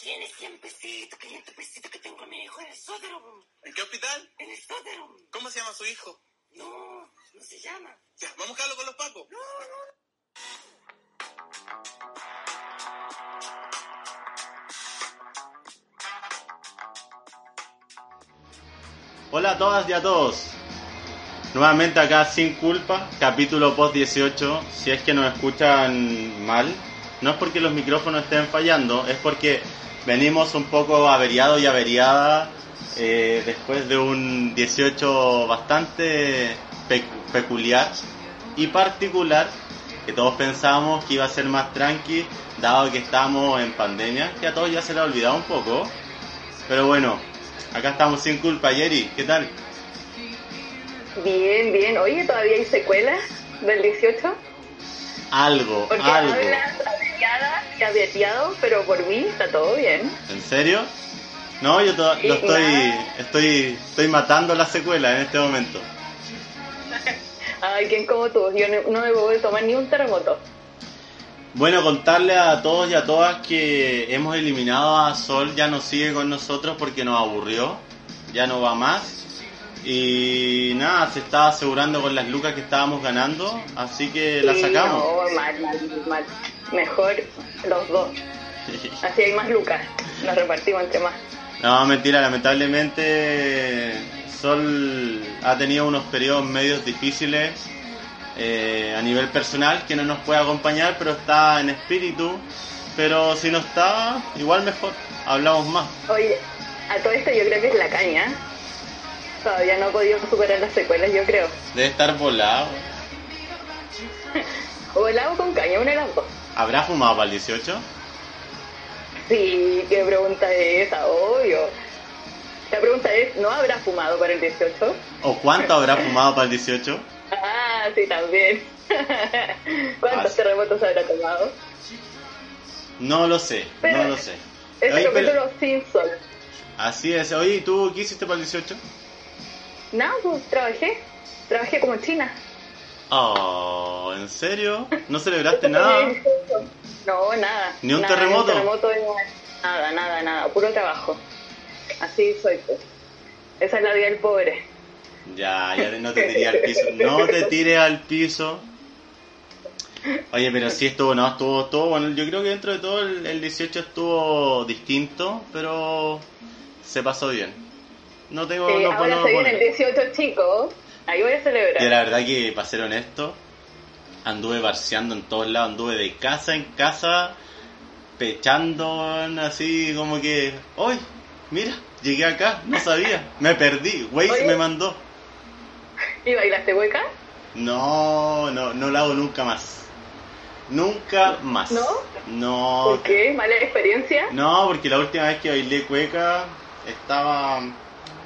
Tiene 100 pesitos, 500 pesitos que tengo a mi hijo en el sótano. ¿En qué hospital? En el sótano. ¿Cómo se llama su hijo? No, no se llama. Ya, vamos a buscarlo con los pacos. No, no. Hola a todas y a todos. Nuevamente acá sin culpa, capítulo post 18. Si es que nos escuchan mal, no es porque los micrófonos estén fallando, es porque venimos un poco averiados y averiada eh, después de un 18 bastante pe- peculiar y particular que todos pensábamos que iba a ser más tranqui dado que estamos en pandemia, que a todos ya se le ha olvidado un poco. Pero bueno, acá estamos sin culpa, Yeri, ¿qué tal? Bien, bien. Oye, ¿todavía hay secuelas del 18? Algo, Porque algo. hablas averiada y averiado, pero por mí está todo bien. ¿En serio? No, yo lo estoy, nada. estoy, estoy matando la secuela en este momento. Ay, ¿quién como tú? Yo no, no me puedo tomar ni un terremoto. Bueno, contarle a todos y a todas que hemos eliminado a Sol, ya no sigue con nosotros porque nos aburrió, ya no va más. Y nada, se está asegurando con las lucas que estábamos ganando, así que la sacamos. No, mal, mal, mal. Mejor los dos. Así hay más lucas. Nos repartimos entre más. No, mentira, lamentablemente Sol ha tenido unos periodos medios difíciles eh, a nivel personal que no nos puede acompañar, pero está en espíritu. Pero si no está, igual mejor, hablamos más. Oye, a todo esto yo creo que es la caña. Todavía no ha podido superar las secuelas, yo creo. Debe estar volado. O el agua con caña, una de las dos. ¿Habrá fumado para el 18? Sí, qué pregunta es esa, obvio. La pregunta es, ¿no habrá fumado para el 18? ¿O cuánto habrá fumado para el 18? Ah, sí, también. ¿Cuántos Ah, terremotos habrá tomado? No lo sé, Pero- no lo sé. Oye, pero- capítulo sin sol. así es. Oye, ¿y tú qué hiciste para el 18? No, pues trabajé. Trabajé como china. Oh, ¿en serio? ¿No celebraste nada? No, nada. ¿Ni un Nada, terremoto? Ni un terremoto, ni nada, nada, nada. Puro trabajo. Así soy, pues. Esa es la vida del pobre. Ya, ya no te tiré al piso. No te tires al piso. Oye, pero sí estuvo, no, estuvo, estuvo bueno. Yo creo que dentro de todo el, el 18 estuvo distinto, pero se pasó bien. No tengo, Sí, no ahora puedo se viene el poner. 18, chicos. Ahí voy a celebrar. Y la verdad que, para ser honesto, anduve barceando en todos lados, anduve de casa en casa, pechando así como que, ¡Uy! Mira, llegué acá, no sabía, me perdí, Waze me mandó. ¿Y bailaste hueca? No, no, no lo hago nunca más. Nunca más. ¿No? No. ¿Por qué? ¿Mala experiencia? No, porque la última vez que bailé cueca estaba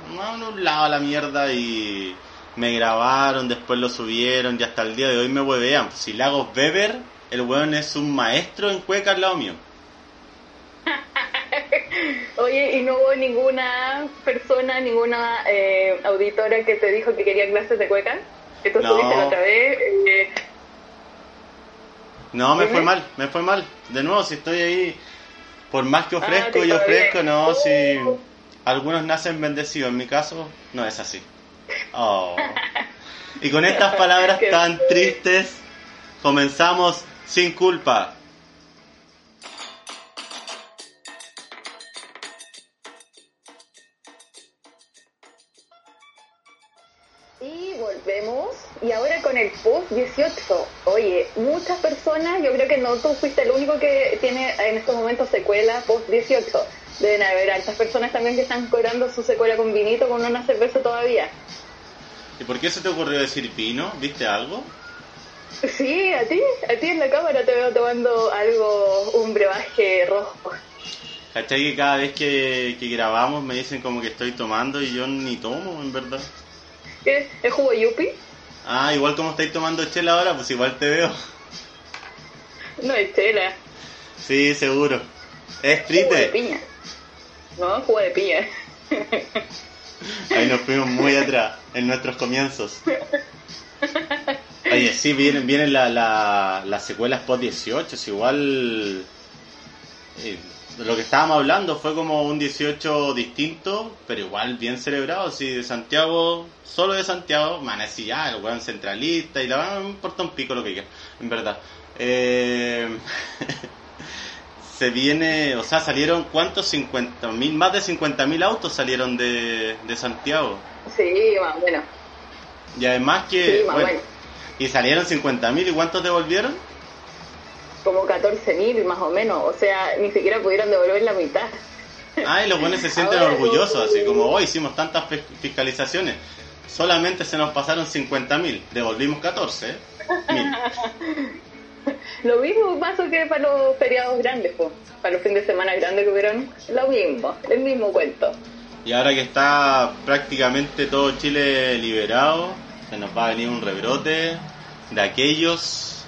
no, en un lado a la mierda y me grabaron, después lo subieron y hasta el día de hoy me huevean. Si Lagos Weber, el weón es un maestro en cueca al lado mío. Oye, ¿y no hubo ninguna persona, ninguna eh, auditora que te dijo que quería clases de cueca? Que tú No. la otra vez. eh, No, me fue mal, me fue mal. De nuevo, si estoy ahí, por más que ofrezco te y ofrezco, bien. no, si Uh. Algunos nacen bendecidos, en mi caso no es así. Oh. Y con estas palabras tan tristes, comenzamos sin culpa. Y volvemos. Y ahora con el post 18. Oye, muchas personas, yo creo que no tú fuiste el único que tiene en estos momentos secuela post 18. Deben haber altas personas también que están cobrando su secuela con vinito con una cerveza todavía. ¿Y por qué se te ocurrió decir vino? ¿Viste algo? Sí, a ti, a ti en la cámara te veo tomando algo, un brebaje rojo. ¿Cachai que cada vez que, que grabamos me dicen como que estoy tomando y yo ni tomo, en verdad? ¿Qué? ¿Es jugo yupi? Ah, igual como estáis tomando chela ahora, pues igual te veo. No es chela, Sí, seguro. Es piña. No, jugo de piña. Ahí nos fuimos muy atrás, en nuestros comienzos. Oye, sí, vienen, vienen la, la- las secuelas post 18, es igual... eh, lo que estábamos hablando fue como un 18 distinto, pero igual bien celebrado. Si de Santiago, solo de Santiago, man, así ya, el weón centralista y la me importa un pico lo que quiera, en verdad. Eh, se viene, o sea, salieron cuántos 50.000, más de 50.000 autos salieron de, de Santiago. Sí, más o menos. Y además que, Sí, más bueno, y salieron 50.000 y cuántos devolvieron? Como 14.000 más o menos. O sea, ni siquiera pudieron devolver la mitad. Ah, y los buenos se sienten Ahora, orgullosos, sí. así como hoy hicimos tantas fis- fiscalizaciones. Solamente se nos pasaron 50.000, devolvimos 14. Lo mismo pasó que para los feriados grandes, pues. Para los fines de semana grandes que hubieron. Lo mismo, el mismo cuento. Y ahora que está prácticamente todo Chile liberado, se nos va a venir un rebrote de aquellos.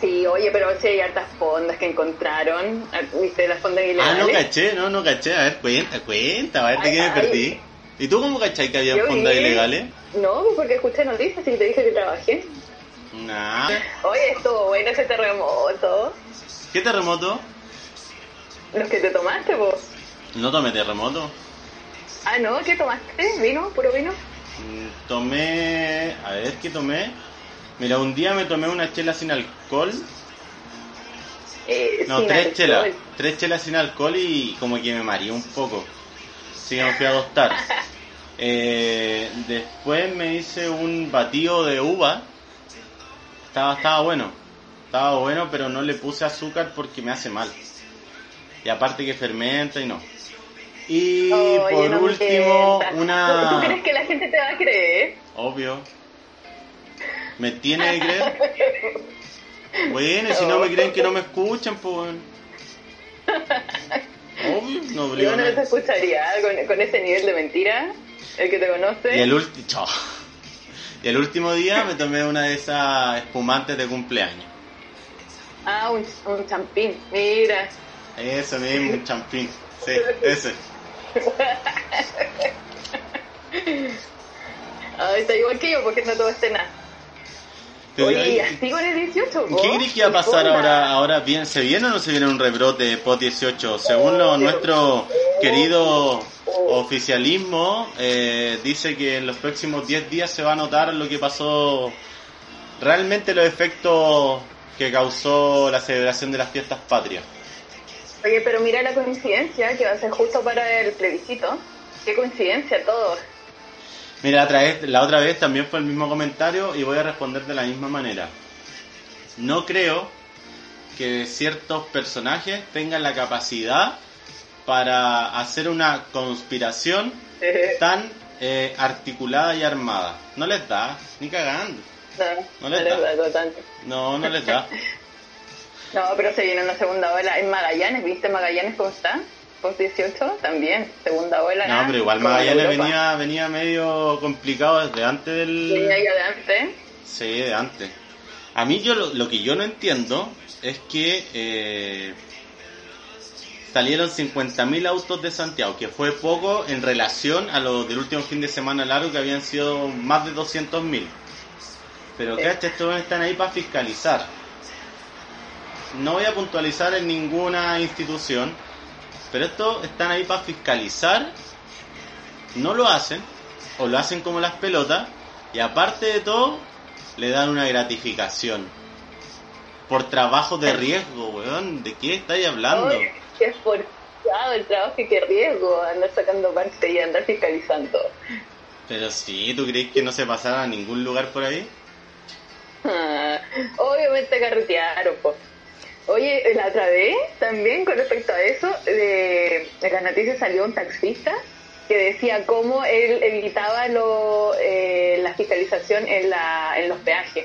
Sí, oye, pero sí hay hartas fondas que encontraron. ¿Viste las fondas Ah, ilegales? no caché, no, no caché. A ver, cuenta, cuenta, a ver de qué me Ay, ay. perdí. ¿Y tú cómo cachai que había fondas vi- ilegales? No, porque escuché noticias y te dije que trabajé. Nah. Oye, estuvo bueno ese terremoto. ¿Qué terremoto? Los que te tomaste, vos. No tomé terremoto. Ah, no, ¿qué tomaste? ¿Vino? ¿Puro vino? Mm, Tomé. A ver, ¿qué tomé? Mira, un día me tomé una chela sin alcohol. Eh, No, sin tres alcohol. chelas. Tres chelas sin alcohol y como que me mareé un poco. Así que me fui a acostar. Eh, después me hice un batido de uva. Estaba, estaba bueno. Estaba bueno, pero no le puse azúcar porque me hace mal. Y aparte que fermenta y no. Y por no último, mientas. ¿Tú, ¿Tú una... crees que la gente te va a creer? Obvio. ¿Me tiene que creer? Bueno, si no me creen que no me escuchan, pues... Obvio, no Yo obligo a no te escucharía con, con ese nivel de mentira. El que te conoce. Y el, chao. Y el último día me tomé una de esas espumantes de cumpleaños. Ah, un, un champín. Mira. Ese mismo, un champín. Sí, ese. Ay, está igual que yo porque no todo este nada. Pero, Oye, ay, ¿y así con el 18? ¿Qué crees que va a pasar ahora? ahora bien, ¿Se viene o no se viene un rebrote post 18? Según lo, nuestro querido oficialismo, eh, dice que en los próximos 10 días se va a notar lo que pasó, realmente los efectos que causó la celebración de las fiestas patrias. Oye, pero mira la coincidencia que va a ser justo para el plebiscito. Qué coincidencia todo. Mira, la otra, vez, también fue el mismo comentario y voy a responder de la misma manera. No creo que ciertos personajes tengan la capacidad para hacer una conspiración tan eh, articulada y armada. No les da, ni cagando. No, No no les les da. No, no les da. No, pero se viene una segunda ola en Magallanes. ¿Viste Magallanes cómo está? Post 18 también, segunda ola. No, pero igual Magallanes venía, venía medio complicado desde antes del... Venía ya de antes. Sí, de antes. A mí yo lo, lo que yo no entiendo es que eh, salieron 50.000 autos de Santiago, que fue poco en relación a lo del último fin de semana largo que habían sido más de 200.000. Pero Sí. estos están ahí para fiscalizar. No voy a puntualizar en ninguna institución, pero estos están ahí para fiscalizar. No lo hacen, o lo hacen como las pelotas, y aparte de todo, le dan una gratificación. Por trabajo de riesgo, weón. ¿De qué estáis hablando? Ay, qué esforzado el trabajo y qué riesgo andar sacando parte y andar fiscalizando. Pero sí, ¿tú crees que no se pasara a ningún lugar por ahí? Ah, obviamente carretearon, po. Oye, la otra vez también con respecto a eso, de, de las noticias salió un taxista que decía cómo él evitaba lo, eh, la fiscalización en, la, en los peajes.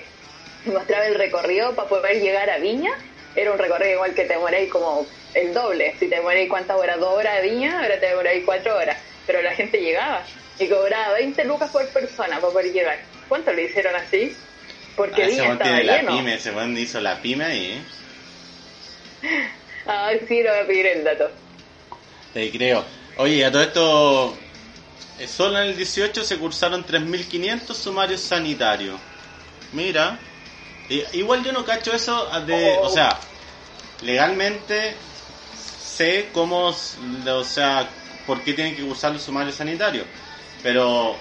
Mostraba el recorrido para poder llegar a Viña. Era un recorrido igual que te demoráis como el doble. Si te demoráis cuántas horas, dos horas a Viña, ahora te demoráis cuatro horas. Pero la gente llegaba y cobraba 20 lucas por persona para poder llegar. ¿Cuánto le hicieron así? Porque Ah, Viña estaba tiene la lleno. pyme, ese hizo la pyme ahí, ¿eh? Ay, sí, le voy a pedir el dato. Te creo. Oye, a todo esto, eh, solo en el 18 se cursaron 3.500 sumarios sanitarios. Mira, igual yo no cacho eso de, Oh. o sea, legalmente sé cómo, o sea, por qué tienen que usar los sumarios sanitarios. Pero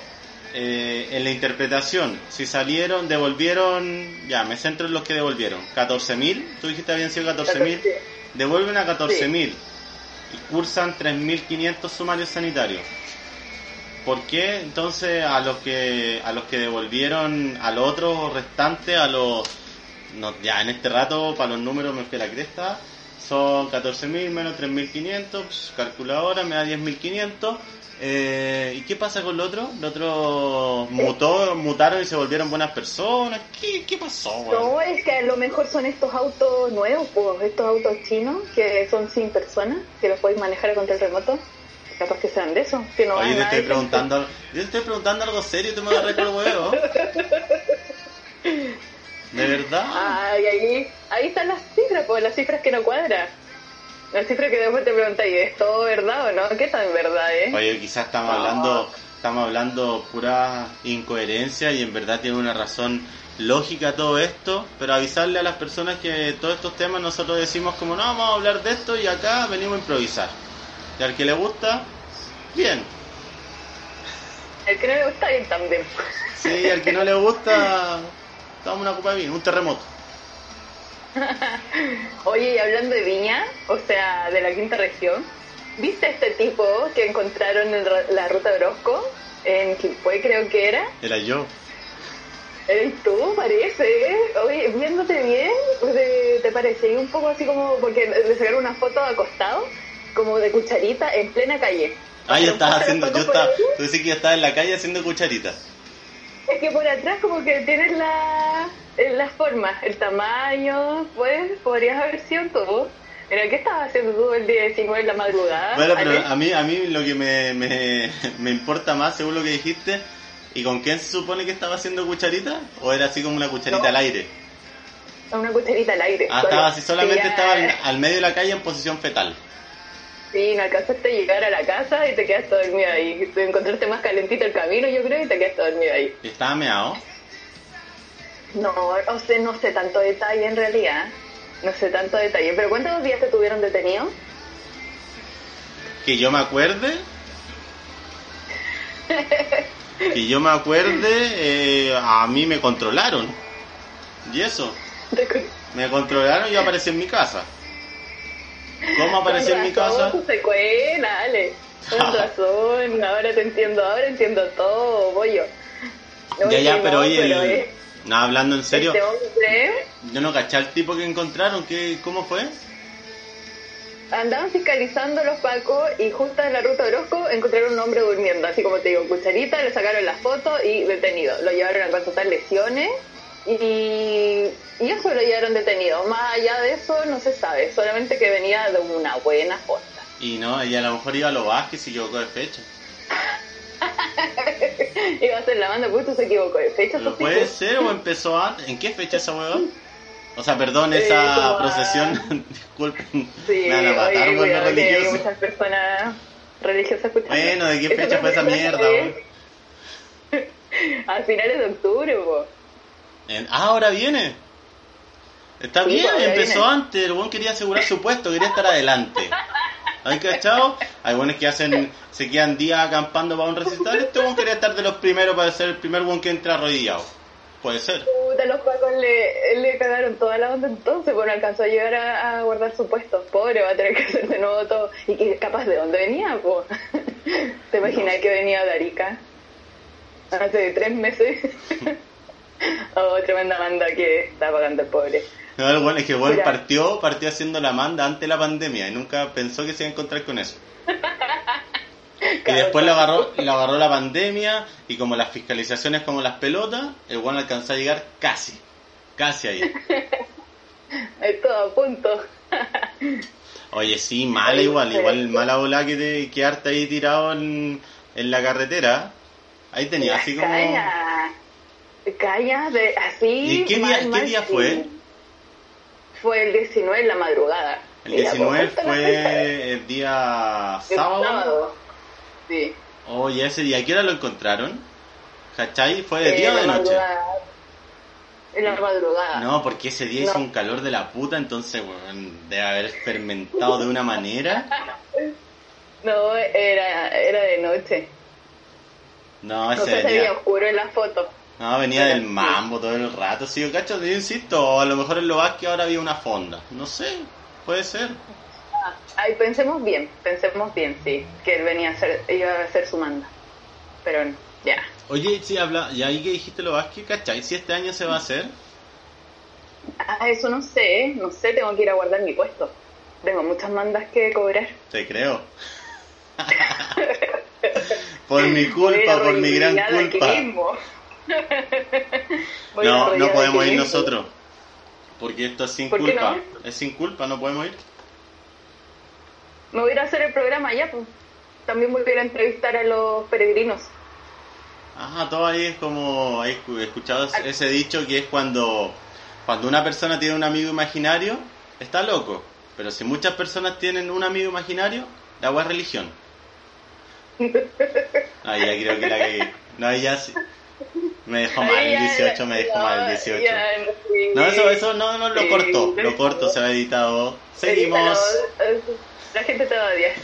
eh, en la interpretación, si salieron, devolvieron, ya, me centro en los que devolvieron. 14.000, tú dijiste habían sido 14.000. Devuelven a 14.000 y cursan 3.500 sumarios sanitarios. ¿Por qué entonces a los que a los que devolvieron al otro restante, a los no, ya en este rato para los números me fui a la cresta, son 14.000 menos 3.500, pues, calculadora me da 10.500. Eh, ¿Y qué pasa con los otros? ¿Los otros mutó, mutaron y se volvieron buenas personas? ¿Qué, qué pasó? No, es que a lo mejor son estos autos nuevos, pues, estos autos chinos que son sin personas, que los podéis manejar con el remoto. Capaz que sean de eso. Que no Oye, van te estoy preguntando, yo te estoy preguntando algo serio y tú me agarras con el huevo. ¿De verdad? Ay, ahí, ahí están las cifras, pues las cifras que no cuadran. Las cifras que después te preguntas, ¿y es todo verdad o no? ¿Qué tan verdad, eh? Oye, quizás estamos hablando, estamos hablando pura incoherencia y en verdad tiene una razón lógica todo esto, pero avisarle a las personas que todos estos temas nosotros decimos como no, vamos a hablar de esto y acá venimos a improvisar. Y al que le gusta, bien. El que no le gusta bien también. Sí, al que no le gusta, damos una copa de vino, un terremoto. Oye, y hablando de Viña, o sea, de la quinta región, ¿viste este tipo que encontraron en la ruta de Orozco? En Quilpué creo que era. Era yo. ¿Eres tú? Parece. Oye, viéndote bien, pues, eh, te parece un poco así como, porque le sacaron una foto acostado, como de cucharita en plena calle. Ah, estaba Pasaron haciendo, yo estaba, tú decís que yo estaba en la calle haciendo cucharitas. Es que por atrás como que tienes la, eh, las formas, el tamaño, pues podrías haber sido tú. Mira, ¿qué estabas haciendo tú el día 19 en la madrugada? Bueno, pero Ale? a mí, a mí lo que me, me, me importa más, según lo que dijiste, ¿y con quién se supone que estaba haciendo cucharita? ¿O era así como una cucharita No. al aire? Una cucharita al aire. Ah, estaba así, solamente Sí, estaba al medio de la calle en posición fetal. Sí, no alcanzaste a llegar a la casa y te quedaste dormido ahí. Te encontraste más calentito el camino, yo creo, y te quedaste dormido ahí. Y Estaba meado. No, o sea, no sé tanto detalle en realidad. No sé tanto detalle. ¿Pero cuántos días te tuvieron detenido? Que yo me acuerde. Que yo me acuerde, eh, a mí me controlaron. Y eso, me controlaron y yo aparecí en mi casa. ¿Cómo aparecí en mi casa? secuela, Ale. Con razón, ahora te entiendo, ahora entiendo todo, bollo. No, Ya, ya, pero oye, el- eh, no, hablando en serio, Este hombre yo no caché al tipo que encontraron, ¿qué, ¿cómo fue? andaban fiscalizando los pacos y justo en la ruta de Orozco encontraron un hombre durmiendo, así como te digo, cucharita, le sacaron la foto y detenido. Lo llevaron a constatar lesiones y, eso lo llevaron detenido. Más allá de eso no se sabe, solamente que venía de una buena posta. Y no, ella a lo mejor iba a los Vázquez y se equivocó de fecha. Iba a ser la banda, pues tú se equivocó de fecha. Pero pues, puede ser o empezó antes. ¿En qué fecha esa hueva? O sea, perdón, esa procesión. Disculpen, Sí, me van a matar oye, hay religioso. muchas personas religiosas escuchando. Bueno, ¿de qué Eso fecha fue esa mierda, es- A finales de octubre, po. En- ah, ahora viene. Está Sí, bien, empezó viene. antes. El buen quería asegurar su puesto, quería estar adelante. ¿Hay cachado? Hay buenos que hacen, se quedan días acampando para un recital. Este buen quería estar de los primeros para ser el primer buen que entra arrodillado. Puede ser. Puta, los pacos le, le cagaron toda la onda entonces, pues no alcanzó a llegar a, a guardar su puesto. Pobre, va a tener que hacer de nuevo todo. ¿Y que capaz de dónde venía, po? ¿Te imaginas que venía de Arica? Hace tres meses. oh, tremenda banda que está pagando el pobre. No, el bueno es que el partió, partió haciendo la manda antes de la pandemia y nunca pensó que se iba a encontrar con eso. Y después claro. agarró, le agarró la pandemia y como las fiscalizaciones como las pelotas, el buen alcanzó a llegar casi, casi ahí. Es todo a punto. Oye, sí, mala igual, igual mala bola que te quedarte ahí tirado en, en la carretera. Ahí tenía así como... Calla, de, así. ¿Y qué día, mal, qué día fue? Fue el 19 en la madrugada. El Mira, 19 pues, esta es la fecha. fue el día El sábado. Sí. Oye, ese día, ¿a qué hora lo encontraron? ¿Cachai? ¿Fue de Eh, día o de noche? en la madrugada. No, porque ese día No. hizo un calor de la puta, entonces, weón, debe haber fermentado de una manera. No, era, era de noche. No, ese se veía oscuro en la foto. No, venía del mambo todo el rato. Sí, yo cacho, yo insisto, a lo mejor en lo que ahora había una fonda. No sé, puede ser. Ay, pensemos bien, pensemos bien, sí, que él venía a hacer, iba a hacer su manda. Pero no, ya. Oye, sí, habla, y ahí que dijiste lo Vázquez, ¿cachai? Si este año se va a hacer. Ah, eso no sé, no sé, tengo que ir a guardar mi puesto. Tengo muchas mandas que cobrar. Te creo. por mi culpa, por mi gran culpa. No, no podemos ir nosotros. Porque esto es sin ¿Por qué culpa. no? Es sin culpa, no podemos ir. Me voy a ir a hacer el programa ya, pues. También voy a ir a entrevistar a los peregrinos. Ah, todo ahí es como. He escu- escuchado ese dicho que es cuando. Cuando una persona tiene un amigo imaginario, está loco. Pero si muchas personas tienen un amigo imaginario, la agua es religión. Ah, ya creo que la que. No, ahí ya sí. Me dejó mal el ya- 18, me dejó mal el 18. ya, sí. No, eso, eso no, no lo corto, lo corto, se ha editado. Seguimos. La gente te odia.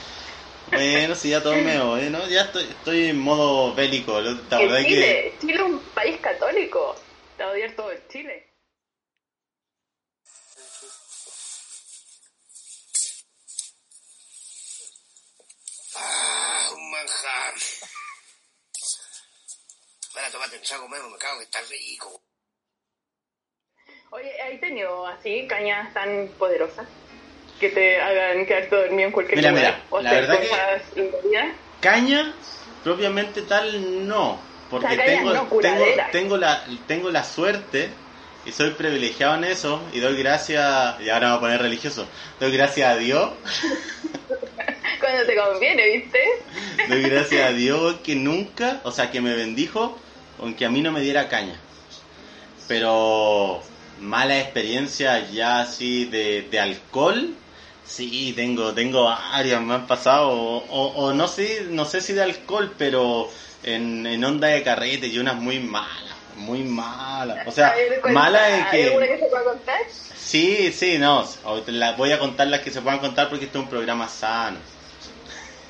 Bueno, si ya todos me oyen, ¿no? Ya estoy, estoy en modo bélico. ¿La verdad que Chile, Chile es un país católico. Te va a odiar todo el Chile. Ah, un manjar. Para tomate un trago nuevo, me cago que está rico. Oye, ¿hay tenido así cañas tan poderosas que te hagan quedarte dormido en cualquier Mira, lugar? mira, o la hacer verdad que- caña, propiamente tal, no. Porque O sea, tengo, no, tengo, la, tengo la suerte y soy privilegiado en eso y doy gracias, y ahora me voy a poner religioso, doy gracias a Dios, Cuando te conviene, ¿viste? doy gracias a Dios que nunca, o sea, que me bendijo aunque a mí no me diera caña. Pero mala experiencia ya así de, de alcohol, sí, tengo, tengo varias, me han pasado, o, o- o no sé, no sé si de alcohol, pero en, en onda de carrete y unas muy malas, muy malas. O sea, mala de ¿Hay alguna que... que se pueda contar? Sí, sí, no, las voy a contar las que se puedan contar porque este es un programa sano.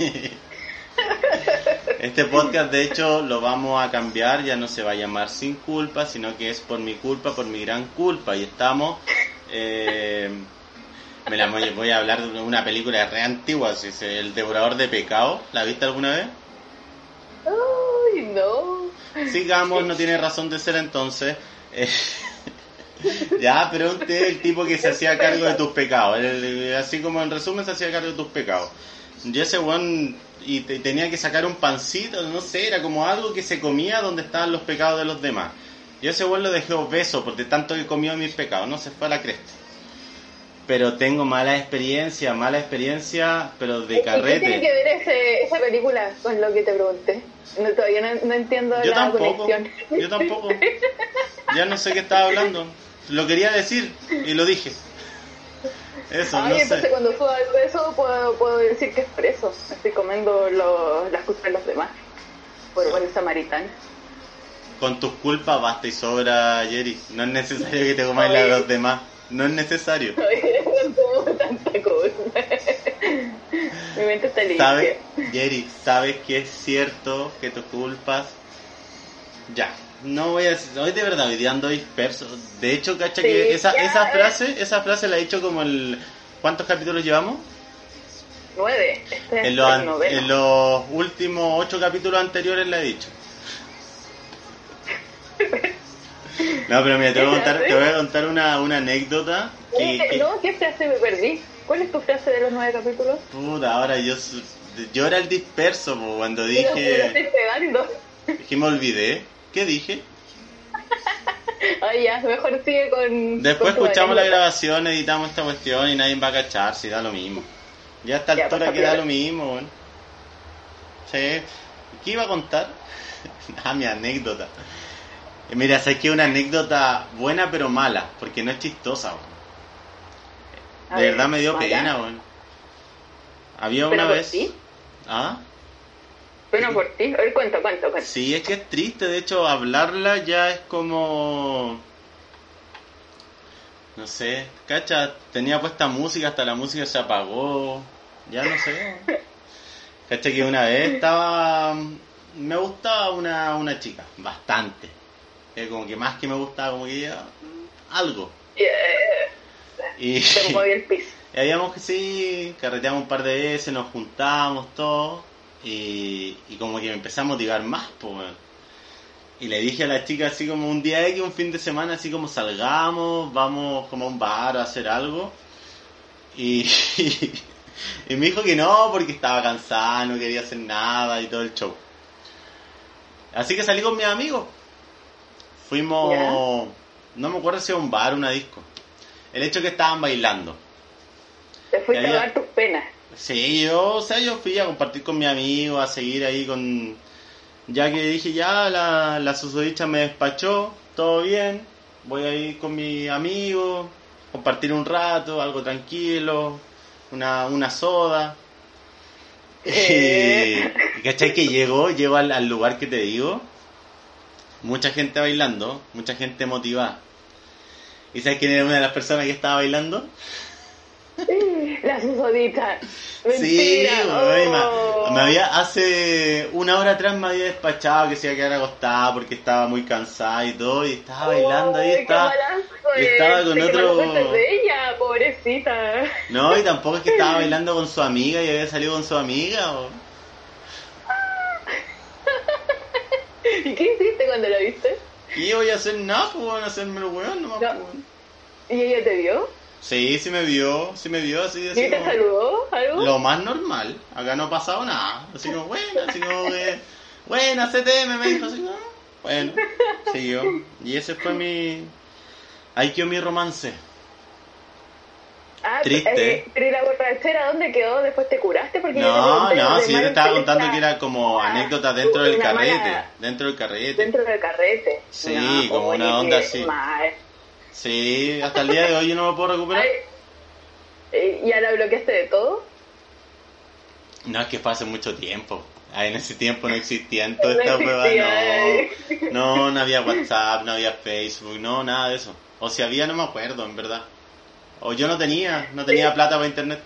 Este podcast de hecho lo vamos a cambiar, ya no se va a llamar sin culpa, sino que es por mi culpa, por mi gran culpa. Y estamos... Eh, me la voy, voy a hablar de una película re antigua, si es El Devorador de Pecado. ¿La viste alguna vez? Ay, no. Sigamos, no tiene razón de ser entonces. Eh, ya, pero usted es el tipo que se hacía cargo de tus pecados. El- el- así como en resumen se hacía cargo de tus pecados. Y ese weón y te- tenía que sacar un pancito, no sé, era como algo que se comía donde estaban los pecados de los demás. Y ese weón lo dejé obeso porque tanto que comió mis pecados, no se fue a la cresta. Pero tengo mala experiencia, mala experiencia, pero de ¿Y ¿Qué tiene carrete. que ver ese, esa película con lo que te pregunté? No, todavía no, no entiendo Yo la tampoco, conexión. yo tampoco. Ya no sé qué estaba hablando. Lo quería decir y lo dije. Eso, Ay, no entonces sé. cuando suba de peso puedo, puedo decir que es preso. Estoy comiendo lo- las cosas de los demás. Por buen samaritano. Con tus culpas basta y sobra, Jerry. No es necesario que te comáis la de los demás. No es necesario. Oye, no como tanta cosa. Mi mente está limpia. ¿Sabes, Jerry? ¿Sabes que es cierto que tus culpas... Ya. No voy a decir... Hoy de verdad, hoy día ando disperso. De hecho, cacha que esa, esa eh. frase, esa frase la he dicho como el... ¿Cuántos capítulos llevamos? Nueve. Este es En los, an- noveno. en los últimos ocho capítulos anteriores la he dicho. No, pero mira, te voy a contar, te voy a contar una, una anécdota que, que- No, ¿qué frase me perdí? ¿Cuál es tu frase de los nueve capítulos? puta, ahora yo yo era el disperso po, cuando Pero me lo dije estoy pegando. que me olvidé. ¿Qué dije? Ay, ya, mejor sigue con. Después con escuchamos la grabación, editamos esta cuestión y nadie va a cachar si da lo mismo. Ya a esta Ya, altura pasa que da piola. lo mismo, weón. Sí. ¿Qué iba a contar? ah, mi anécdota. Eh, Mira, sé que es una anécdota buena pero mala, porque no es chistosa. A De ver, verdad me dio mala. pena, weón. Había ¿Pero una vez. ti? ¿Ah? Bueno, por ti. A ver, cuento, cuento, cuento. Sí, es que es triste, de hecho, hablarla ya es como... no sé, cacha, tenía puesta música, hasta la música se apagó, ya no sé. Cacha que una vez estaba, me gustaba una, una chica, bastante. Eh, como que más que me gustaba, como que ya, algo. Yeah. Y, Se movió el piso. y habíamos que sí, carreteamos un par de veces, nos juntábamos todos y, y como que me empecé a motivar más, pues. Y le dije a la chica así como un día X, un fin de semana, así como salgamos, vamos como a un bar a hacer algo. Y, y, me dijo que no, porque estaba cansada, no quería hacer nada y todo el show. Así que salí con mis amigos. Fuimos, no me acuerdo si a un bar o una disco. El hecho es que estaban bailando. Te fuiste a dar tus penas. Sí, yo, o sea, yo fui a compartir con mi amigo, a seguir ahí con... Ya que dije, ya, la, la susodicha me despachó, todo bien, voy a ir con mi amigo, compartir un rato, algo tranquilo, una, una soda. Eh. Y, ¿Cachai que llegó? Llego al, al lugar que te digo, mucha gente bailando, mucha gente motivada. ¿Y sabes quién era una de las personas que estaba bailando? La susodita. Mentira. Oh. me había, hace una hora atrás me había despachado que se iba a quedar acostada porque estaba muy cansada y todo, y estaba bailando ahí, estaba, y estaba con otro- de ella, pobrecita. no, y tampoco es que estaba bailando con su amiga y había salido con su amiga, o- ¿Y qué hiciste cuando la viste? y yo voy a hacer nada, pues van a hacerme el weón, nomás, No. pues. ¿Y ella te vio? Sí, sí me vio, sí me vio así, ¿Y así te como- saludó? ¿Algo? Lo más normal, acá no ha pasado nada. Así como, bueno, así como que, bueno, CTM me dijo así, como, bueno, siguió. Y ese fue mi. Ahí quedó mi romance. Ah, Triste. eh, pero ¿y la borrachera dónde quedó? ¿Después te curaste? Porque No, te no, si yo te estaba contando que era como Ah, anécdota dentro del carrete. mala- Dentro del carrete. Dentro del carrete. Sí, No, como una onda así. mal. Sí, hasta el día de hoy yo no me puedo recuperar. Ay, eh, ¿Ya la bloqueaste de todo? No, es que fue hace mucho tiempo. Ah, En ese tiempo no existían todas No estas huevas, no. No, no había WhatsApp, no había Facebook, no, nada de eso. O si había, no me acuerdo, en verdad. O yo no tenía, no tenía Sí. plata para internet.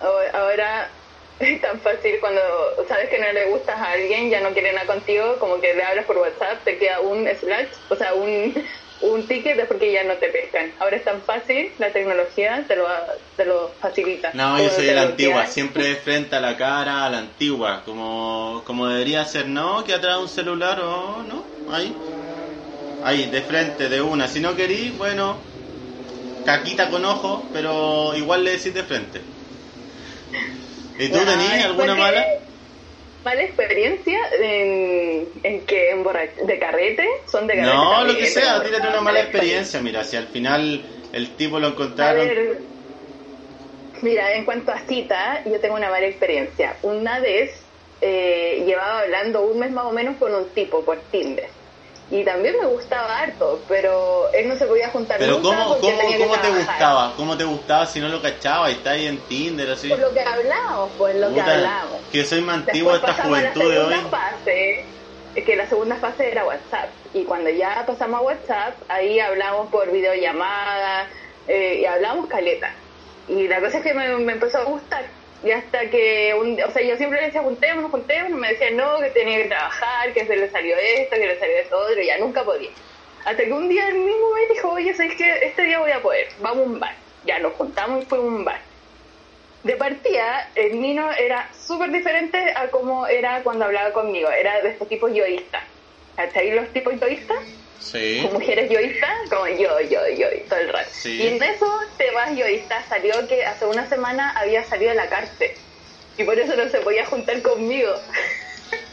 Ahora- Ahora es tan fácil cuando sabes que no le gustas a alguien, ya no quiere nada contigo, como que le hablas por WhatsApp, te queda un slash, o sea, un, un ticket es porque ya no te pescan. Ahora es tan fácil, la tecnología te lo, te lo facilita. No, yo soy de la antigua, siempre de frente a la cara, a la antigua, como, como debería ser, no, que atrás un celular o no, ahí, ahí, de frente, de una, si no querís, bueno, caquita con ojo, pero igual le decís de frente. ¿Y tú tenías alguna mala? Mala experiencia en, en que en de carrete, son de carrete. No, lo que sea, tírate una mala experiencia, mira, si al final el tipo lo A encontraron... ver, mira, en cuanto a cita, yo tengo una mala experiencia. Una vez eh, llevaba hablando un mes más o menos con un tipo por Tinder. Y también me gustaba harto, pero él no se podía juntar Pero nunca ¿cómo, porque cómo, tenía que cómo te trabajar. gustaba? ¿Cómo te gustaba si no lo cachabas y está ahí en Tinder así? Por lo que hablábamos, pues lo que Puta, hablábamos. que soy más antiguo de esta juventud de hoy. fase, que la segunda fase era WhatsApp. Y cuando ya pasamos a WhatsApp, ahí hablamos por videollamada eh, y hablamos caleta. Y la cosa es que me, me empezó a gustar. Y hasta que, un, o sea, yo siempre le decía, juntémonos, juntémonos, me decía no, que tenía que trabajar, que se le salió esto, que le salió eso otro, ya nunca podía. Hasta que un día él mismo me dijo, oye, ¿sabes qué? Este día voy a poder, vamos a un bar. Ya nos juntamos y fuimos un bar. De partida, el Nino era súper diferente a como era cuando hablaba conmigo. Era de este tipo yoísta. ¿Cachai? Los tipos yoístas, Sí. con mujeres yoístas, como yo, yo, yo, todo el rato. Sí. Y en esos temas yoístas salió que hace una semana había salido de la cárcel. Y por eso no se podía juntar conmigo.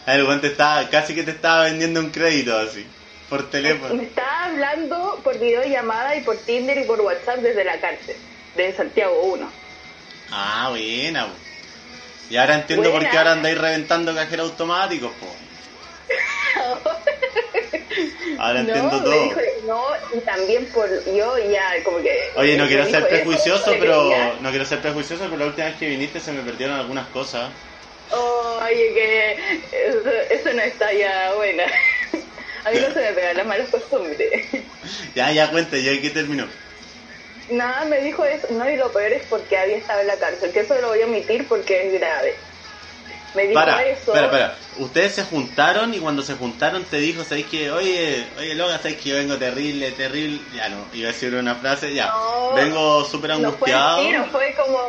El weón te estaba, casi que te estaba vendiendo un crédito así, por Me teléfono. estaba hablando por videollamada y por Tinder y por WhatsApp desde la cárcel, de Santiago 1. Ah, buena. Y ahora entiendo por qué Buena. ahora andáis reventando cajeros automáticos, po. Ahora entiendo no, me todo. dijo, no, y también por yo ya como que... Oye, no quiero ser prejuicioso, pero no quiero ser prejuicioso, pero la última vez que viniste se me perdieron algunas cosas. Oye, que eso, eso no está ya buena. A mí no se me pegan las malas costumbres. Ya, ya cuenta, ya que terminó. Nada, me dijo eso. No, y lo peor es porque había estado en la cárcel, que eso lo voy a omitir porque es grave. Me dijo Para, eso. espera, espera. Ustedes se juntaron y cuando se juntaron te dijo, ¿sabéis que? Oye, oye, Loga, ¿sabéis que yo vengo terrible, terrible? Ya no, iba a decir una frase, ya. No, vengo súper No fue angustiado. tiro, fue como,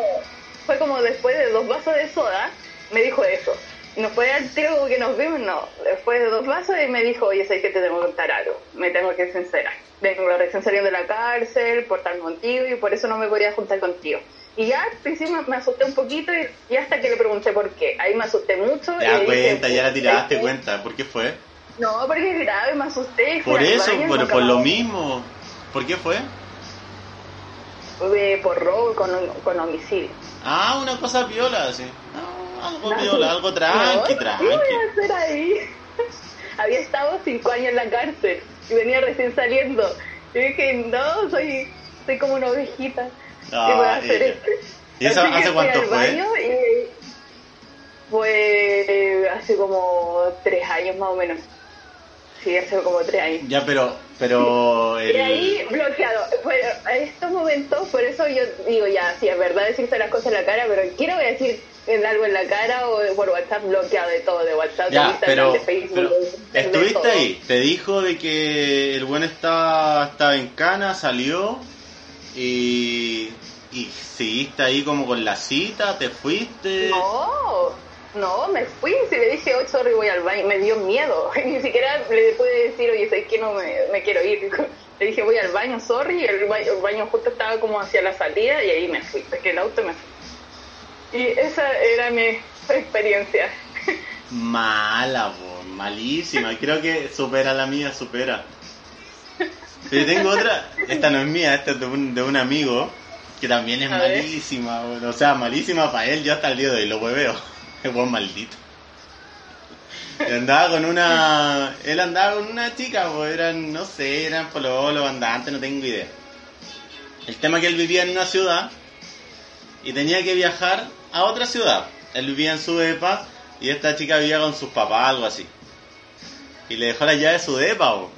fue como después de dos vasos de soda, me dijo eso. No fue al tiro como que nos vimos, no. Después de dos vasos y me dijo, oye, sé que te tengo que contar algo, me tengo que sincerar. Vengo recién saliendo de la cárcel, por estar contigo y por eso no me podía juntar contigo. Y ya al principio me asusté un poquito y, y hasta que le pregunté por qué. Ahí me asusté mucho. y Ya le dije, cuenta, ya la tiraste "¿Sabes qué? cuenta. ¿Por qué fue? No, porque es grave, me asusté. Por eso, baño y por, lo mismo. ¿Por qué fue? eh, por robo con, con homicidio. Ah, una cosa viola, sí. Ah, algo No, viola, algo tranqui, no, tranqui. ¿Qué voy a hacer ahí? Había estado cinco años en la cárcel y venía recién saliendo. Y dije, no, soy, soy como una ovejita. ¿Qué Ah, voy a hacer? ella. ¿Y eso hace cuánto fue? y fue eh, hace como tres años más o menos. Sí, hace como tres años. Ya, pero, pero Y ahí el... bloqueado. Bueno, a estos momentos, por eso yo digo ya, sí, es verdad decirse las cosas en la cara, pero quiero decir en algo en la cara o por WhatsApp bloqueado de todo, de WhatsApp, de Ya, Instagram, pero, de Facebook. pero de- de estuviste ahí, te dijo de que el buen estaba, estaba en cana, salió y, y seguiste ahí como con la cita, te fuiste. No, no, me fui, si le dije, oh, sorry, voy al baño, me dio miedo, ni siquiera le pude decir, oye, sé que no me, me quiero ir, le dije, voy al baño, sorry, el baño, el baño justo estaba como hacia la salida y ahí me fui, porque el auto me fui. Y esa era mi experiencia. Mala, po, malísima. Creo que supera la mía, supera. Pero tengo otra, esta no es mía, esta es de un, de un amigo que también es A ver. malísima, o sea, malísima para él, yo hasta el día de hoy lo hueveo. Es buen maldito. Y andaba con una. Él andaba con una chica, pues eran, no sé, eran pololo, andantes, no tengo idea. El tema es que él vivía en una ciudad y tenía que viajar a otra ciudad. Él vivía en su depa y esta chica vivía con sus papás, algo así. Y le dejó la llave de su depa, po.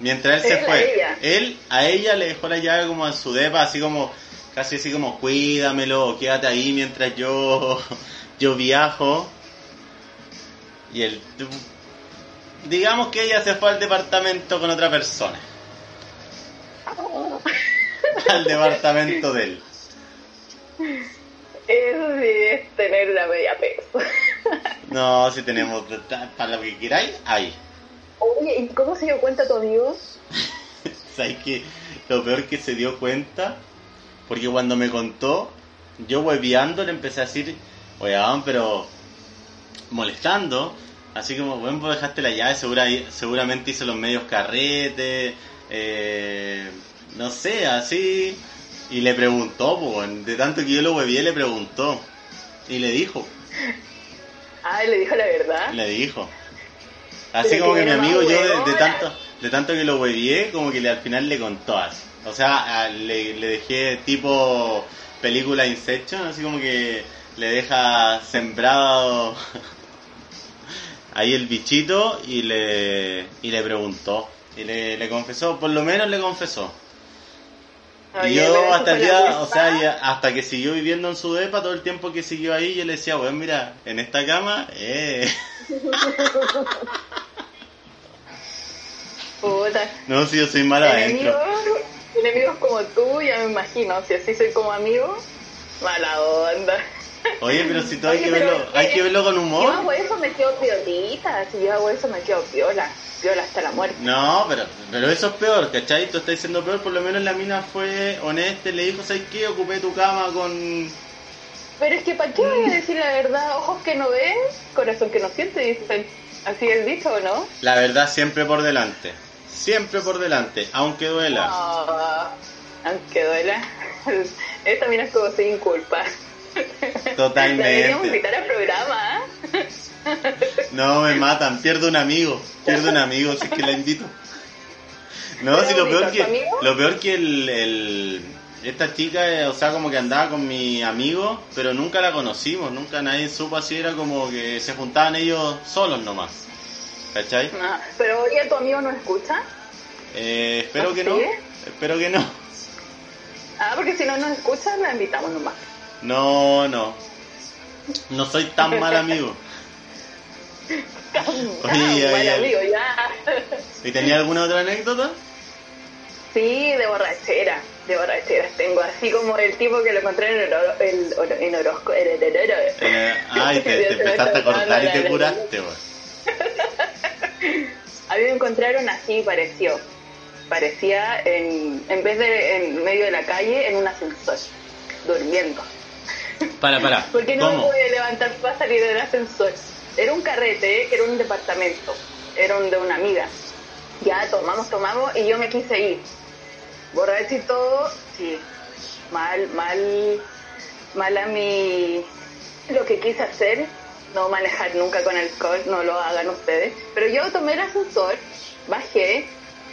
Mientras él se fue. ella. Él a ella le dejó la llave como en su depa, así como, casi así como, cuídamelo, quédate ahí mientras yo, yo viajo. Y él, digamos que ella se fue al departamento con otra persona. al departamento de él. Eso sí es tener la media peso. No, si tenemos para lo que queráis, hay. Oye, ¿y cómo se dio cuenta tu amigo? ¿Sabes que Lo peor que se dio cuenta, porque cuando me contó, yo hueveando le empecé a decir, weón, pero molestando, así como, bueno, pues dejaste la llave, segura, seguramente hizo los medios carretes, eh, no sé, así. Y le preguntó, pues, de tanto que yo lo huevié, le preguntó. Y le dijo, Ah, le dijo la verdad. le dijo. Así como que mi amigo, yo de, tanto de tanto que lo huevié, como que le, al final le contó así. O sea, a- le, le dejé tipo película Inception, así como que le deja sembrado ahí el bichito y le, y le preguntó. Y le, le confesó, por lo menos le confesó. Y Oye, pero yo hasta el día, o sea, hasta que siguió viviendo en su depa, todo el tiempo que siguió ahí, yo le decía, bueno, mira, en esta cama, eh. Puta. No, si yo soy Enemigos, adentro. enemigos como tú, ya me imagino. Si así soy como amigo, mala onda. Oye, pero si todo hay que verlo, hay eh, que verlo con Yo humor. hago eso, me quedo piolita. Si yo hago eso, me quedo piola. Piola hasta la muerte. No, pero, pero eso es peor, ¿cachai? Tú estás diciendo peor, por lo menos la mina fue honesta y le dijo, ¿sabes qué? Ocupé tu cama con... Pero es que, ¿para qué voy a decir la verdad? Ojos que no ven, corazón que no siente, dicen. Así es dicho, ¿o no? La verdad siempre por delante. Siempre por delante, aunque duela. Ah, aunque duela. Esta mina es como sin culpa. Totalmente. Deberíamos invitar al programa, ¿eh? No, me matan, pierdo un amigo, pierdo un amigo si es que la invito. No, ¿Pero si lo peor que, lo peor que el, el- esta chica, eh, o sea, como que andaba con mi amigo, pero nunca la conocimos, nunca nadie supo así, era como que se juntaban ellos solos nomás. ¿Cachai? Ah, pero oye, tu amigo no escucha. Eh, espero ¿No que no. Espero que no. Ah, porque si no nos escucha, la invitamos nomás. No, no. No soy tan mal amigo. Oye, amigo, ya. ¿Y tenía alguna otra anécdota? Sí, de borrachera, de borracheras tengo, así como el tipo que lo encontré en, oro, el, en Orozco, en el- ay, te, te empezaste a cortar y te curaste. A mí me encontraron así, pareció. Parecía en, en vez de en medio de la calle, en un ascensor, durmiendo. Para, para. Porque no me ¿Cómo? pude levantar para salir del ascensor. Era un carrete, ¿eh? era un departamento, era un de una amiga. Ya tomamos, tomamos y yo me quise ir. Borracho y todo, sí. Mal, mal, mal a mi... Lo que quise hacer, no manejar nunca con alcohol, no lo hagan ustedes. Pero yo tomé el ascensor, bajé,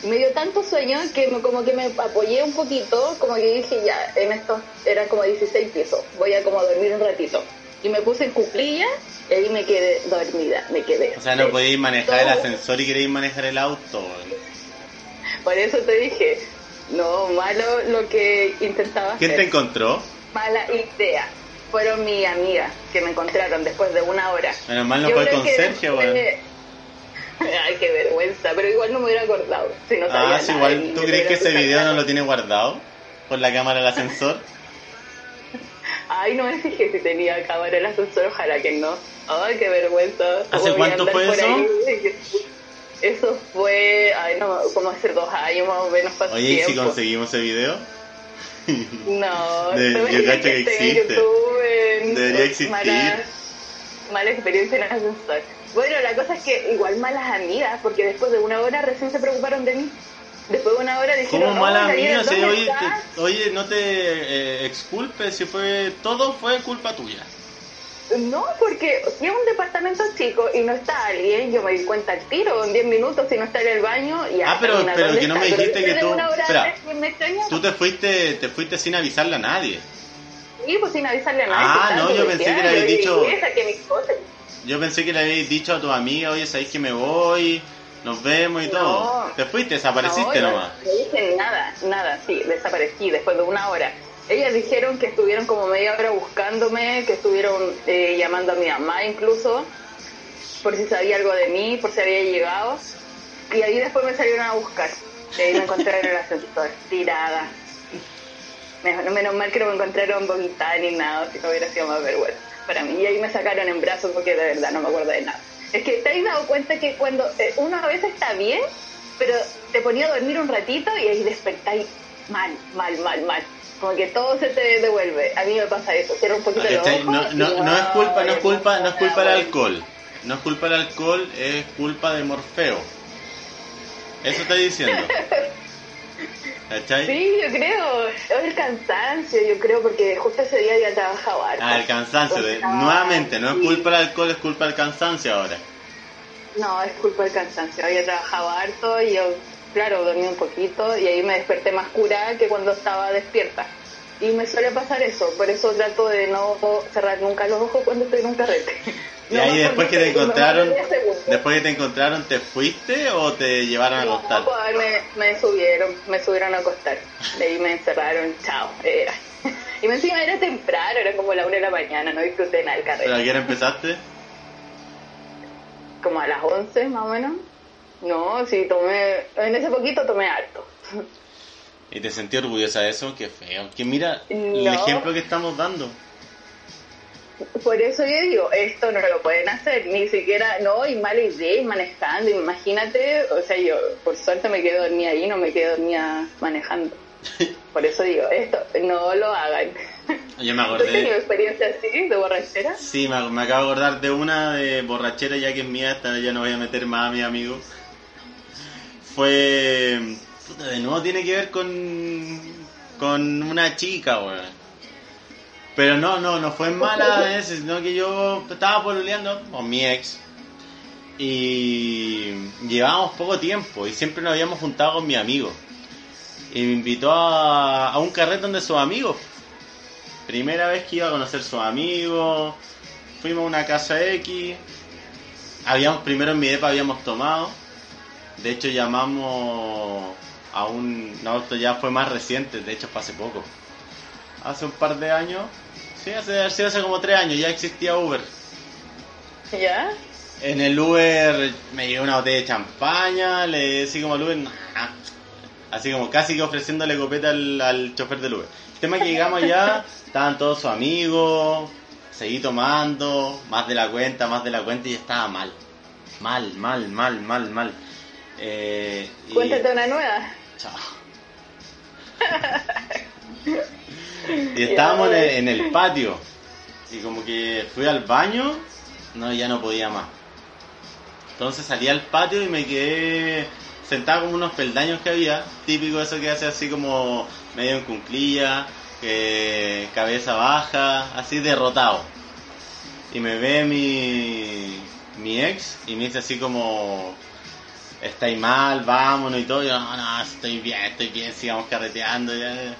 y me dio tanto sueño que me- como que me apoyé un poquito, como que dije ya, en estos eran como 16 pisos, voy a como dormir un ratito. Y me puse en y ahí me quedé dormida, me quedé. O sea, no podéis manejar el ascensor y queréis manejar el auto. Por eso te dije, no, malo lo que intentaba ¿Quién te hacer. encontró? Mala idea. Fueron mi amiga que me encontraron después de una hora. Menos mal no fue con Sergio. Ay, qué vergüenza, pero igual no me hubiera acordado. Si no sabía Ah, sí, nada igual. ¿Tú crees que ese video no lo tiene guardado? Por la cámara del ascensor. Ay, no me fijé si tenía cámara el ascensor, ojalá que no. Ay, qué vergüenza. ¿Hace cuánto fue eso? ahí. Eso fue, ay, no, como hace dos años más o menos. Oye, ¿y si conseguimos ese video? No, De- ¿te yo cacho que existe. YouTube Debería existir. Mala, mala experiencia en ascensor. Bueno, la cosa es que igual malas amigas, porque después de una hora recién se preocuparon de mí. Después de una hora dijeron, ¿Cómo mala "Hola, amiga? Ariel, Si, ¿dónde oye, estás?". te- oye, no te eh, exculpes si fue. Todo fue culpa tuya. No, porque si es un departamento chico y no está alguien, yo me di cuenta al tiro, en 10 minutos, si no está en el baño, y Ah, pero- pero que no me. Pero dijiste que tú- espera. Tú te fuiste, te fuiste sin avisarle a nadie. Sí, pues sin avisarle a nadie. Ah, no, yo pensé que le habías dicho-. Yo pensé que le habías dicho a tu amiga, oye, sabéis que me voy, nos vemos y No. todo. Te fuiste, desapareciste No, nomás. No dije nada, nada, sí, desaparecí después de una hora. Ellas dijeron que estuvieron como media hora buscándome, que estuvieron eh, llamando a mi mamá incluso, por si sabía algo de mí, por si había llegado. Y ahí después me salieron a buscar. Y ahí me encontraron en el ascensor, tirada. Menos, menos mal que no me encontraron vomitada ni nada, si no hubiera sido más vergüenza para mí. Y ahí me sacaron en brazos porque de verdad no me acuerdo de nada. Es que te has dado cuenta que cuando eh, uno a veces está bien, pero te ponía a dormir un ratito y ahí despertáis mal, mal, mal, mal. Como que todo se te devuelve. A mí me pasa eso. Cierro un poquito los ojos. No, no, es culpa, no es culpa, no es culpa del alcohol. No es culpa del alcohol, es culpa de Morfeo. Eso estoy diciendo. ¿Cachai? Sí, yo creo. Es el cansancio, yo creo, porque justo ese día había trabajado harto. Ah, el cansancio. de- nuevamente, no es culpa del alcohol, es culpa del cansancio ahora. No, es culpa del cansancio. Había trabajado harto y yo, claro, dormí un poquito y ahí me desperté más curada que cuando estaba despierta. Y me suele pasar eso, por eso trato de no cerrar nunca los ojos cuando estoy en un carrete. Y No ahí después que te encontraron, después que te encontraron, ¿te fuiste o te llevaron a acostar? pues, me, me subieron, me subieron a acostar. De ahí me encerraron, chao. era. Y me encima era temprano, era como la una de la mañana, no disfruté nada del ¿Pero a carrete. qué hora empezaste? Como a las 11 más o menos. No, sí, tomé, en ese poquito tomé harto. ¿Y te sentí orgullosa de eso? Qué feo. Que mira el ejemplo que estamos dando. Por eso yo digo, esto no lo pueden hacer, ni siquiera, no, y mala idea, y manejando, imagínate, o sea, yo por suerte me quedé dormida ahí, no me quedé dormida manejando. Por eso digo, esto, no lo hagan. Yo me ¿Tú has tenido acordé. experiencia así, de borrachera? Sí, me, me acabo de acordar de una de borrachera, ya que es mía, esta ya no voy a meter más a mi amigo. Fue. Puta, de nuevo tiene que ver con. con una chica, weón. Pero no, no, no fue mala ese, sino que yo estaba pololeando con mi ex. Y llevábamos poco tiempo y siempre nos habíamos juntado con mi amigo. Y me invitó a, a un carrete donde sus amigos. Primera vez que iba a conocer sus amigos. Fuimos a una casa X. habíamos, primero en mi depa habíamos tomado. De hecho, llamamos a un. No, esto ya fue más reciente, de hecho, fue hace poco. Hace un par de años. Sí, hace, sí, hace como tres años ya existía Uber. ¿Ya? En el Uber me llevé una botella de champaña, le decía como al Uber, "Nah". así como casi que ofreciéndole copeta al, al chofer del Uber. El tema es que llegamos allá, estaban todos sus amigos, seguí tomando, más de la cuenta, más de la cuenta y estaba mal. Mal, mal, mal, mal, mal. Eh, y- Cuéntate una nueva. Chao. y estábamos en el, en el patio. Y como que fui al baño, no, ya no podía más. Entonces salí al patio y me quedé sentado como unos peldaños que había. Típico eso que hace así como medio en cunclilla, cabeza baja, así derrotado. Y me ve mi, mi ex y me dice así como, estáis mal, vámonos y todo. Yo, no, no, estoy bien, estoy bien, sigamos carreteando. Ya.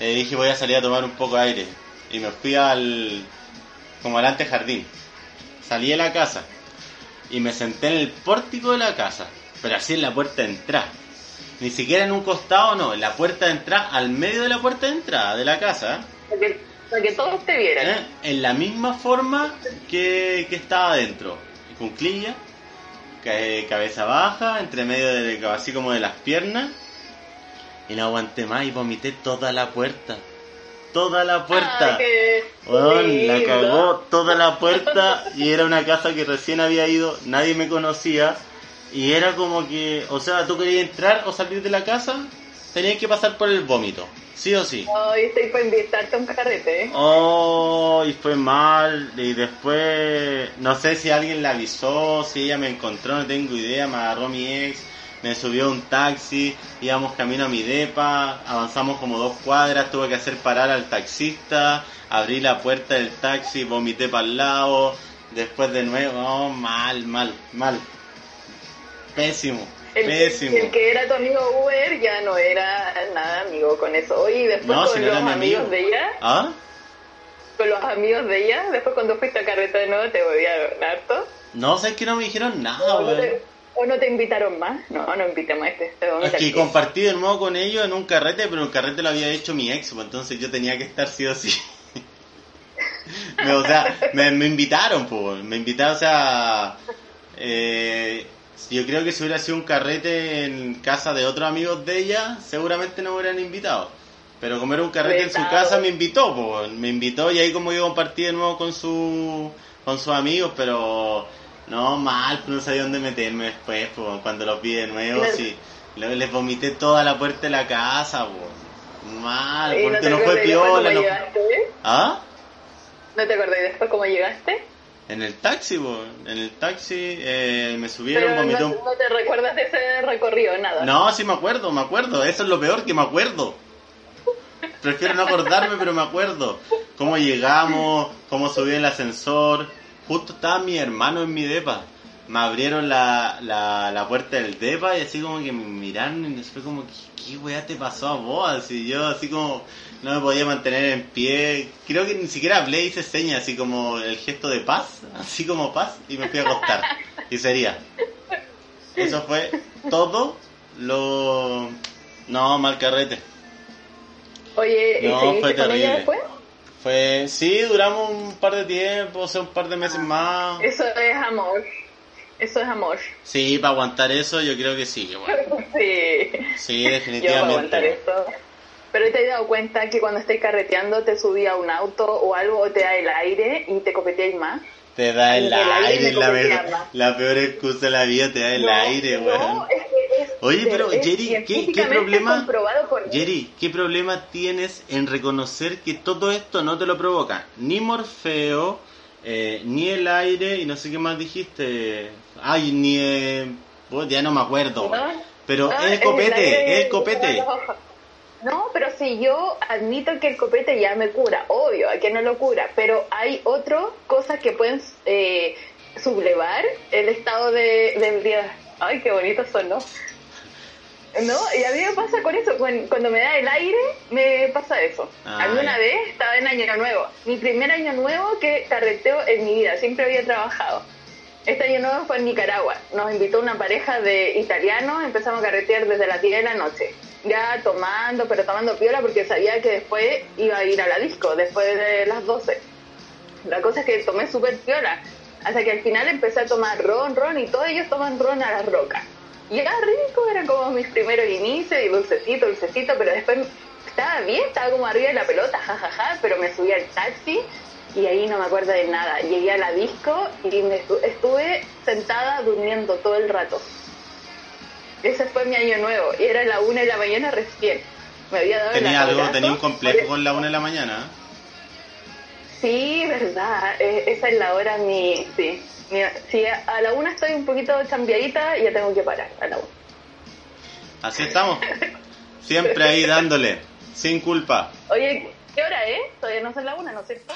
Le dije, voy a salir a tomar un poco de aire. Y me fui al, como al antejardín. Salí de la casa y me senté en el pórtico de la casa, pero así en la puerta de entrada. Ni siquiera en un costado, no, en la puerta de entrada, al medio de la puerta de entrada de la casa. Para que, para que todos te vieran. ¿eh? En la misma forma que, que estaba adentro. Cunclilla, cabeza baja, entre medio de, así como de las piernas. Y no aguanté más y vomité toda la puerta. Toda la puerta. Ay, qué Weón, la cagó toda la puerta y era una casa que recién había ido, nadie me conocía y era como que, o sea, tú querías entrar o salir de la casa, tenías que pasar por el vómito, sí o sí. Ay, estoy para invitarte a un carrete. ¿eh? Oh, y fue mal. Y después, no sé si alguien la avisó, si ella me encontró, no tengo idea. Me agarró mi ex, me subió a un taxi, íbamos camino a mi depa, avanzamos como dos cuadras, tuve que hacer parar al taxista, abrí la puerta del taxi, vomité para el lado. Después de nuevo, oh, mal, mal, mal. Pésimo, El, pésimo. el que era tu amigo Uber ya no era nada amigo con eso. Y después No, con si no los amigos amigo. de ella, ¿Ah? con los amigos de ella, después cuando fuiste a carrete de nuevo te odiaron harto. No, sé que no me dijeron nada, ¿O no, te, o no te invitaron más? No, no invitemos a este. te vamos a Es que meter. compartí de nuevo con ellos en un carrete, pero el carrete lo había hecho mi ex, pues entonces yo tenía que estar sí o sí. Me- o sea, me, me invitaron, pues, me invitaron, o sea, eh, yo creo que si hubiera sido un carrete en casa de otros amigos de ella, seguramente no me hubieran invitado. Pero como era un carrete en su casa, me invitó, pues, me invitó y ahí como yo compartí de nuevo con su, con sus amigos, pero no mal, no sabía dónde meterme después, cuando los vi de nuevo, sí, le- les vomité toda la puerta de la casa, mal, ¿Y porque no fue piola, no? ¿Ah? ¿No te acordás después cómo llegaste? En el taxi, po. en el taxi eh, me subieron, Pero vomité no, no te recuerdas de ese recorrido, nada. No, sí me acuerdo, me acuerdo. Eso es lo peor que me acuerdo. Prefiero no acordarme, pero me acuerdo. Cómo llegamos, cómo subí el ascensor. Justo estaba mi hermano en mi depa. Me abrieron la, la, la puerta del depa y así como que me miraron y fue como, ¿qué, qué weá te pasó a vos? Así yo así como no me podía mantener en pie. Creo que ni siquiera hablé, hice señas, así como el gesto de paz, así como paz, y me fui a acostar. Y sería. Eso fue todo lo... No, mal carrete. Oye, ¿y No, fue con ella después? Fue... Sí, duramos un par de tiempo, o sea, un par de meses más. Eso es amor. Eso es amor. Sí, para aguantar eso yo creo que sí, bueno. Sí. Sí, Yo voy a aguantar definitivamente. Pero te has dado cuenta que cuando estés carreteando te subí a un auto o algo o te da el aire y te copeteáis más. Te da el El aire aire, la, peor excusa de la vida, te da el No, aire, no, weón. es que es- Oye, pero, es Jerry, ¿qué- qué problema-. Jerry, ¿qué problema tienes en reconocer que todo esto no te lo provoca? Ni Morfeo, eh, ni el aire, y no sé qué más dijiste. Ay, ni... eh, ya no me acuerdo. ¿No? Pero el copete, aire el copete. No, pero si yo admito que el copete ya me cura, obvio, a que no lo cura, pero hay otras cosas que pueden eh, sublevar el estado de, del día. Ay, qué bonito son, ¿no? ¿No? Y a mí me pasa con eso, cuando, me da el aire, me pasa eso. Alguna vez estaba en Año Nuevo, mi primer Año Nuevo que carreteo en mi vida, siempre había trabajado. Este año nuevo fue en Nicaragua. Nos invitó una pareja de italianos, empezamos a carretear desde las 10 de la noche. Ya tomando, pero tomando piola porque sabía que después iba a ir a la disco, después de las 12. La cosa es que tomé súper piola, hasta que al final empecé a tomar ron, ron, y todos ellos toman ron a las rocas. Y era rico, eran como mis primeros inicios, y dulcecito, dulcecito, pero después estaba bien, estaba como arriba de la pelota, jajaja, pero me subí al taxi y ahí no me acuerdo de nada. Llegué a la disco y me estu- estuve sentada durmiendo todo el rato. Ese fue mi año nuevo y era la una de la mañana recién. Me había dado Tenía algo, tenía un complejo con la una de la mañana. Sí, verdad. eh, esa es la hora mi... Sí. Mi- si a la una estoy un poquito chambeadita, ya tengo que parar a la una. Así estamos. Siempre ahí dándole, sin culpa. Oye, ¿qué hora es? Todavía no son la una, ¿no es cierto?